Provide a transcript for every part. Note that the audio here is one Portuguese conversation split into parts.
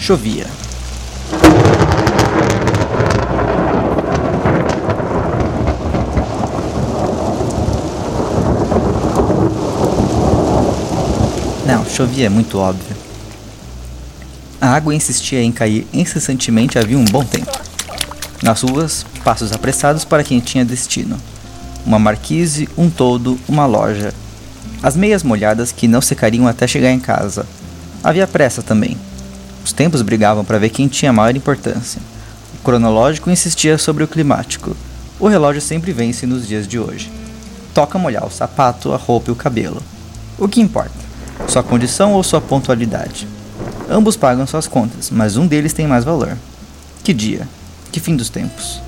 Chovia. Não, chovia é muito óbvio. A água insistia em cair incessantemente havia um bom tempo. Nas ruas, passos apressados para quem tinha destino. Uma marquise, um toldo, uma loja. As meias molhadas que não secariam até chegar em casa. Havia pressa também. Os tempos brigavam para ver quem tinha maior importância. O cronológico insistia sobre o climático. O relógio sempre vence nos dias de hoje. Toca molhar o sapato, a roupa e o cabelo. O que importa? Sua condição ou sua pontualidade? Ambos pagam suas contas, mas um deles tem mais valor. Que dia? Que fim dos tempos?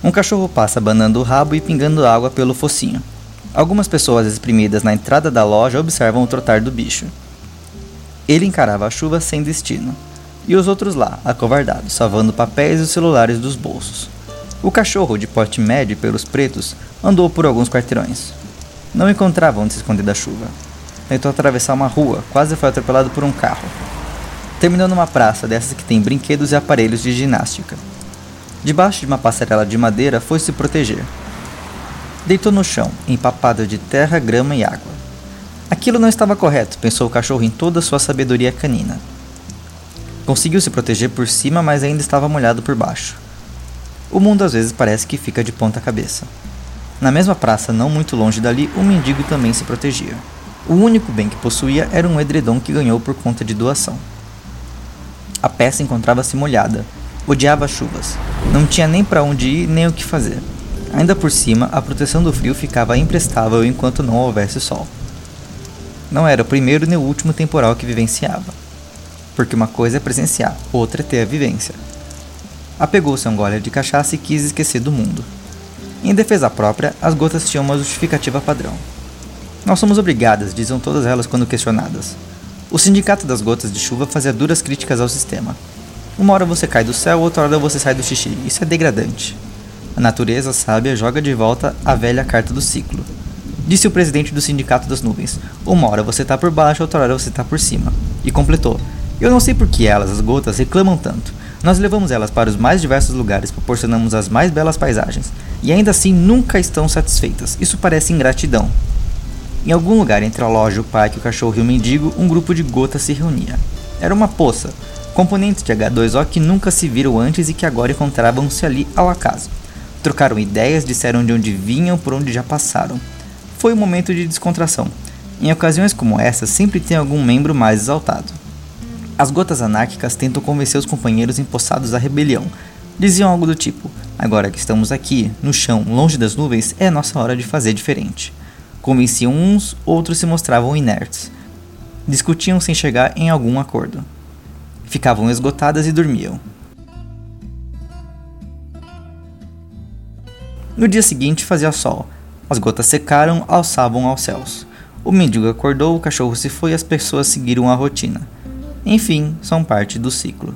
Um cachorro passa banando o rabo e pingando água pelo focinho. Algumas pessoas espremidas na entrada da loja observam o trotar do bicho. Ele encarava a chuva sem destino. E os outros lá, acovardados, salvando papéis e celulares dos bolsos. O cachorro, de porte médio pelos pretos, andou por alguns quarteirões. Não encontrava onde se esconder da chuva tentou atravessar uma rua, quase foi atropelado por um carro. Terminou numa praça dessas que tem brinquedos e aparelhos de ginástica. Debaixo de uma passarela de madeira foi se proteger. Deitou no chão, empapado de terra, grama e água. Aquilo não estava correto, pensou o cachorro em toda sua sabedoria canina. Conseguiu se proteger por cima, mas ainda estava molhado por baixo. O mundo às vezes parece que fica de ponta cabeça. Na mesma praça, não muito longe dali, um mendigo também se protegia. O único bem que possuía era um edredom que ganhou por conta de doação. A peça encontrava-se molhada. Odiava as chuvas. Não tinha nem para onde ir nem o que fazer. Ainda por cima, a proteção do frio ficava imprestável enquanto não houvesse sol. Não era o primeiro nem o último temporal que vivenciava. Porque uma coisa é presenciar, outra é ter a vivência. Apegou-se a um gole de cachaça e quis esquecer do mundo. Em defesa própria, as gotas tinham uma justificativa padrão. Nós somos obrigadas, diziam todas elas quando questionadas. O sindicato das gotas de chuva fazia duras críticas ao sistema. Uma hora você cai do céu, outra hora você sai do xixi. Isso é degradante. A natureza sábia joga de volta a velha carta do ciclo. Disse o presidente do sindicato das nuvens. Uma hora você tá por baixo, outra hora você tá por cima. E completou. Eu não sei por que elas, as gotas, reclamam tanto. Nós levamos elas para os mais diversos lugares, proporcionamos as mais belas paisagens. E ainda assim nunca estão satisfeitas. Isso parece ingratidão. Em algum lugar entre a loja, o parque, o cachorro e o mendigo, um grupo de gotas se reunia. Era uma poça, componentes de H2O que nunca se viram antes e que agora encontravam-se ali ao acaso. Trocaram ideias, disseram de onde vinham, por onde já passaram. Foi um momento de descontração. Em ocasiões como essa, sempre tem algum membro mais exaltado. As gotas anárquicas tentam convencer os companheiros empossados à rebelião. Diziam algo do tipo: Agora que estamos aqui, no chão, longe das nuvens, é nossa hora de fazer diferente. Convenciam uns, outros se mostravam inertes. Discutiam sem chegar em algum acordo. Ficavam esgotadas e dormiam. No dia seguinte fazia sol. As gotas secaram, alçavam aos céus. O mendigo acordou, o cachorro se foi e as pessoas seguiram a rotina. Enfim, são parte do ciclo.